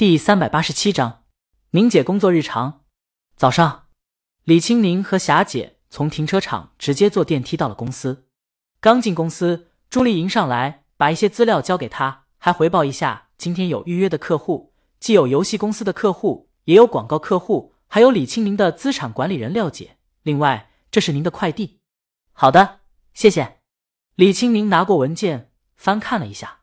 第三百八十七章，宁姐工作日常。早上，李青宁和霞姐从停车场直接坐电梯到了公司。刚进公司，朱莉迎上来，把一些资料交给他，还回报一下今天有预约的客户，既有游戏公司的客户，也有广告客户，还有李青宁的资产管理人廖姐。另外，这是您的快递。好的，谢谢。李青宁拿过文件翻看了一下，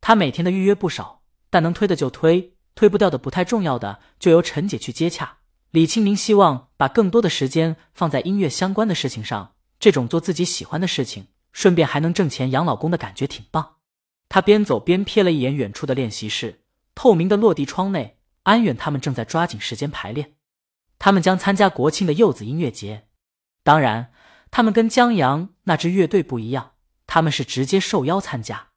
他每天的预约不少，但能推的就推。推不掉的不太重要的，就由陈姐去接洽。李清明希望把更多的时间放在音乐相关的事情上，这种做自己喜欢的事情，顺便还能挣钱养老公的感觉挺棒。他边走边瞥了一眼远处的练习室，透明的落地窗内，安远他们正在抓紧时间排练。他们将参加国庆的柚子音乐节，当然，他们跟江阳那支乐队不一样，他们是直接受邀参加。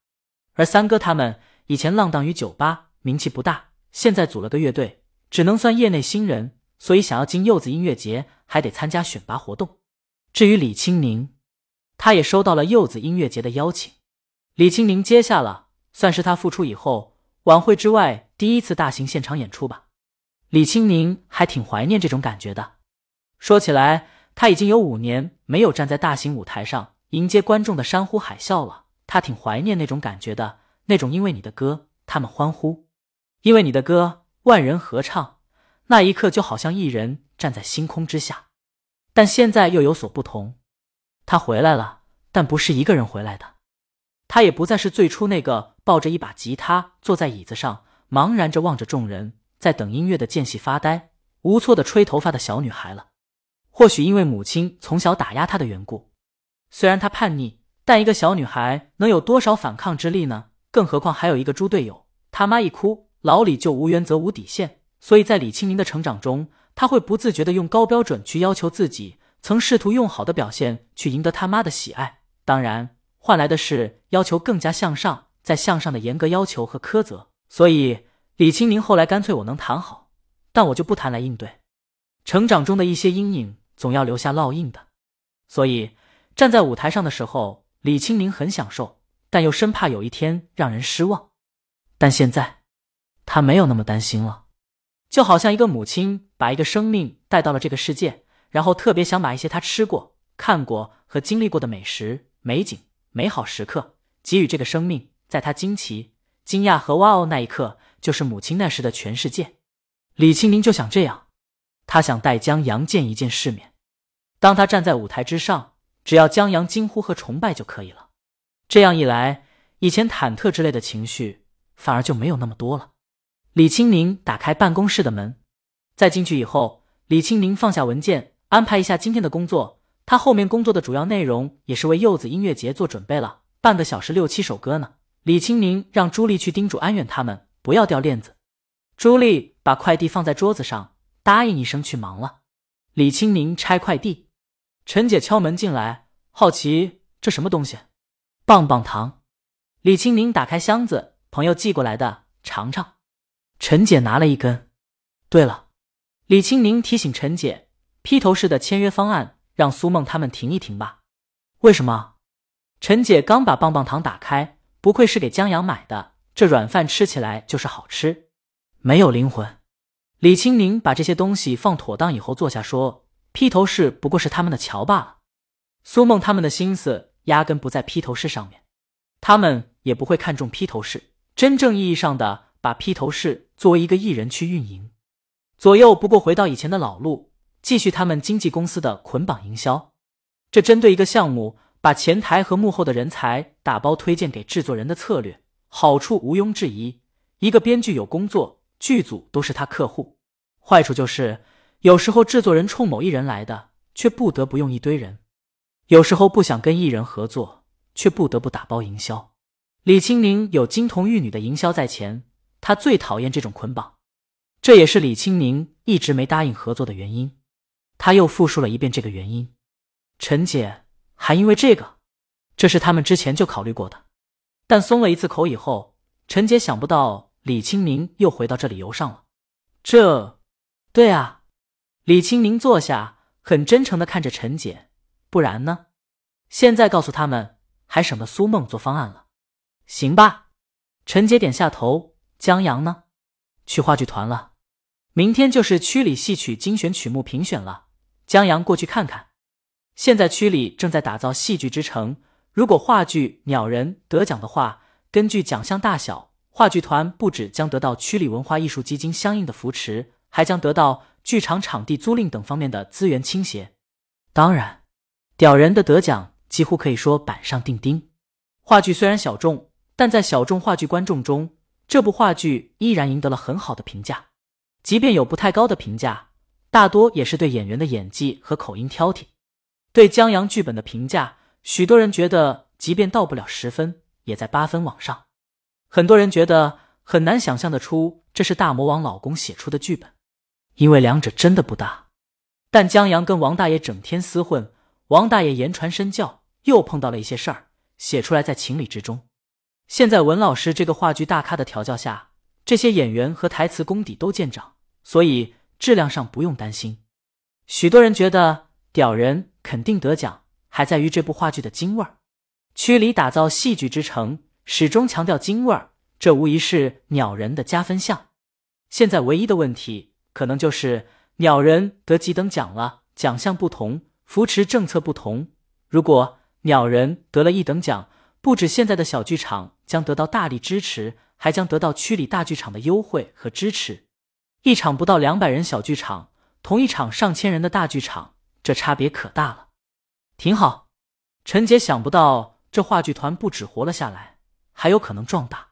而三哥他们以前浪荡于酒吧，名气不大。现在组了个乐队，只能算业内新人，所以想要进柚子音乐节，还得参加选拔活动。至于李青宁，他也收到了柚子音乐节的邀请。李青宁接下了，算是他复出以后晚会之外第一次大型现场演出吧。李青宁还挺怀念这种感觉的。说起来，他已经有五年没有站在大型舞台上迎接观众的山呼海啸了。他挺怀念那种感觉的，那种因为你的歌，他们欢呼。因为你的歌，万人合唱，那一刻就好像一人站在星空之下。但现在又有所不同，他回来了，但不是一个人回来的。他也不再是最初那个抱着一把吉他坐在椅子上，茫然着望着众人在等音乐的间隙发呆、无措的吹头发的小女孩了。或许因为母亲从小打压她的缘故，虽然她叛逆，但一个小女孩能有多少反抗之力呢？更何况还有一个猪队友，他妈一哭。老李就无原则无底线，所以在李清明的成长中，他会不自觉的用高标准去要求自己，曾试图用好的表现去赢得他妈的喜爱，当然换来的是要求更加向上，在向上的严格要求和苛责。所以李清明后来干脆我能谈好，但我就不谈来应对。成长中的一些阴影总要留下烙印的，所以站在舞台上的时候，李清明很享受，但又生怕有一天让人失望。但现在。他没有那么担心了，就好像一个母亲把一个生命带到了这个世界，然后特别想把一些他吃过、看过和经历过的美食、美景、美好时刻给予这个生命，在他惊奇、惊讶和哇哦那一刻，就是母亲那时的全世界。李清明就想这样，他想带江阳见一见世面。当他站在舞台之上，只要江阳惊呼和崇拜就可以了。这样一来，以前忐忑之类的情绪反而就没有那么多了。李清明打开办公室的门，在进去以后，李清明放下文件，安排一下今天的工作。他后面工作的主要内容也是为柚子音乐节做准备了，半个小时六七首歌呢。李清明让朱莉去叮嘱安远他们不要掉链子。朱莉把快递放在桌子上，答应一声去忙了。李清明拆快递，陈姐敲门进来，好奇这什么东西？棒棒糖。李清明打开箱子，朋友寄过来的，尝尝。陈姐拿了一根。对了，李清宁提醒陈姐，披头士的签约方案让苏梦他们停一停吧。为什么？陈姐刚把棒棒糖打开，不愧是给江阳买的，这软饭吃起来就是好吃，没有灵魂。李清宁把这些东西放妥当以后坐下说：“披头士不过是他们的桥罢了。苏梦他们的心思压根不在披头士上面，他们也不会看重披头士真正意义上的。”把披头士作为一个艺人去运营，左右不过回到以前的老路，继续他们经纪公司的捆绑营销。这针对一个项目，把前台和幕后的人才打包推荐给制作人的策略，好处毋庸置疑。一个编剧有工作，剧组都是他客户；坏处就是有时候制作人冲某一人来的，却不得不用一堆人；有时候不想跟艺人合作，却不得不打包营销。李青宁有金童玉女的营销在前。他最讨厌这种捆绑，这也是李清明一直没答应合作的原因。他又复述了一遍这个原因。陈姐还因为这个，这是他们之前就考虑过的。但松了一次口以后，陈姐想不到李清明又回到这理由上了。这，对啊。李清明坐下，很真诚的看着陈姐。不然呢？现在告诉他们，还省得苏梦做方案了。行吧。陈姐点下头。江阳呢？去话剧团了。明天就是区里戏曲精选曲目评选了，江阳过去看看。现在区里正在打造戏剧之城，如果话剧《鸟人》得奖的话，根据奖项大小，话剧团不止将得到区里文化艺术基金相应的扶持，还将得到剧场场地租赁等方面的资源倾斜。当然，《屌人》的得奖几乎可以说板上钉钉。话剧虽然小众，但在小众话剧观众中，这部话剧依然赢得了很好的评价。即便有不太高的评价，大多也是对演员的演技和口音挑剔。对江阳剧本的评价，许多人觉得即便到不了十分，也在八分往上。很多人觉得很难想象得出这是大魔王老公写出的剧本，因为两者真的不搭。但江阳跟王大爷整天厮混，王大爷言传身教，又碰到了一些事儿，写出来在情理之中。现在文老师这个话剧大咖的调教下，这些演员和台词功底都见长，所以质量上不用担心。许多人觉得屌人。肯定得奖，还在于这部话剧的京味儿。区里打造戏剧之城，始终强调京味儿，这无疑是鸟人的加分项。现在唯一的问题，可能就是鸟人得几等奖了，奖项不同，扶持政策不同。如果鸟人得了一等奖，不止现在的小剧场将得到大力支持，还将得到区里大剧场的优惠和支持。一场不到两百人小剧场，同一场上千人的大剧场。这差别可大了，挺好。陈姐想不到这话剧团不止活了下来，还有可能壮大。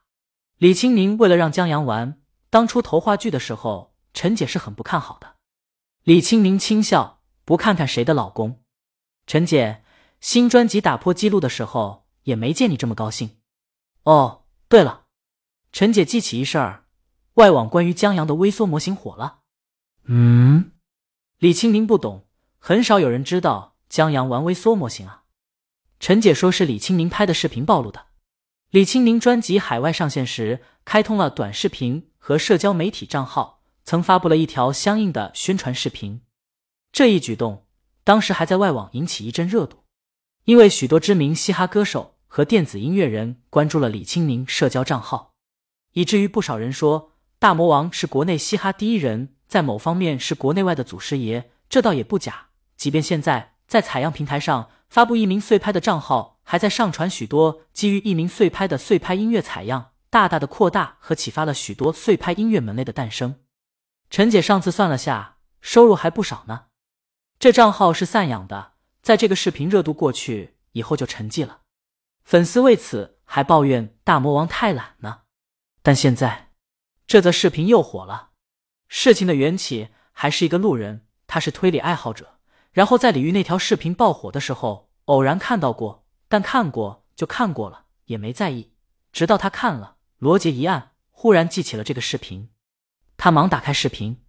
李青宁为了让江阳玩，当初投话剧的时候，陈姐是很不看好的。李青宁轻笑：“不看看谁的老公？陈姐，新专辑打破记录的时候，也没见你这么高兴。”哦，对了，陈姐记起一事儿，外网关于江阳的微缩模型火了。嗯，李清明不懂。很少有人知道江阳玩微缩模型啊！陈姐说是李清明拍的视频暴露的。李清明专辑海外上线时，开通了短视频和社交媒体账号，曾发布了一条相应的宣传视频。这一举动当时还在外网引起一阵热度，因为许多知名嘻哈歌手和电子音乐人关注了李青宁社交账号，以至于不少人说大魔王是国内嘻哈第一人，在某方面是国内外的祖师爷。这倒也不假。即便现在在采样平台上发布一名碎拍的账号，还在上传许多基于一名碎拍的碎拍音乐采样，大大的扩大和启发了许多碎拍音乐门类的诞生。陈姐上次算了下，收入还不少呢。这账号是散养的，在这个视频热度过去以后就沉寂了，粉丝为此还抱怨大魔王太懒呢。但现在这则视频又火了。事情的缘起还是一个路人，他是推理爱好者。然后在李玉那条视频爆火的时候，偶然看到过，但看过就看过了，也没在意。直到他看了罗杰一案，忽然记起了这个视频，他忙打开视频。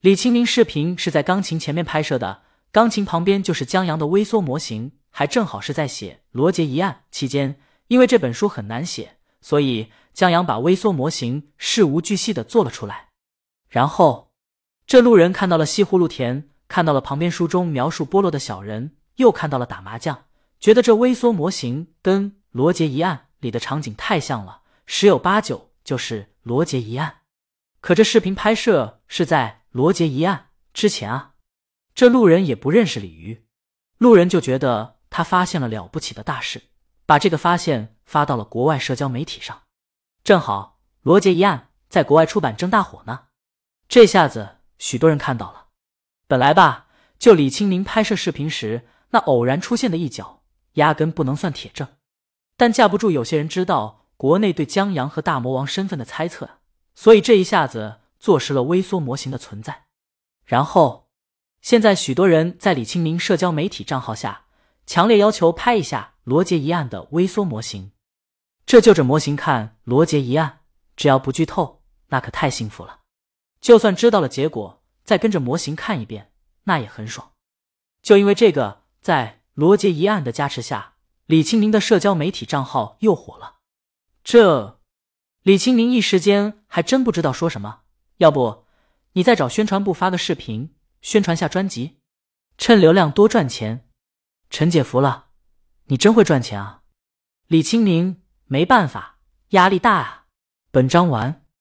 李清明视频是在钢琴前面拍摄的，钢琴旁边就是江阳的微缩模型，还正好是在写罗杰一案期间。因为这本书很难写，所以江阳把微缩模型事无巨细的做了出来。然后这路人看到了西葫芦田。看到了旁边书中描述菠萝的小人，又看到了打麻将，觉得这微缩模型跟《罗杰一案》里的场景太像了，十有八九就是《罗杰一案》。可这视频拍摄是在《罗杰一案》之前啊，这路人也不认识鲤鱼，路人就觉得他发现了了不起的大事，把这个发现发到了国外社交媒体上，正好《罗杰一案》在国外出版正大火呢，这下子许多人看到了。本来吧，就李青明拍摄视频时那偶然出现的一角，压根不能算铁证。但架不住有些人知道国内对江阳和大魔王身份的猜测，所以这一下子坐实了微缩模型的存在。然后，现在许多人在李青明社交媒体账号下强烈要求拍一下罗杰一案的微缩模型。这就着模型看罗杰一案，只要不剧透，那可太幸福了。就算知道了结果。再跟着模型看一遍，那也很爽。就因为这个，在罗杰一案的加持下，李青宁的社交媒体账号又火了。这李青宁一时间还真不知道说什么。要不你再找宣传部发个视频宣传下专辑，趁流量多赚钱。陈姐服了，你真会赚钱啊！李清明没办法，压力大啊。本章完。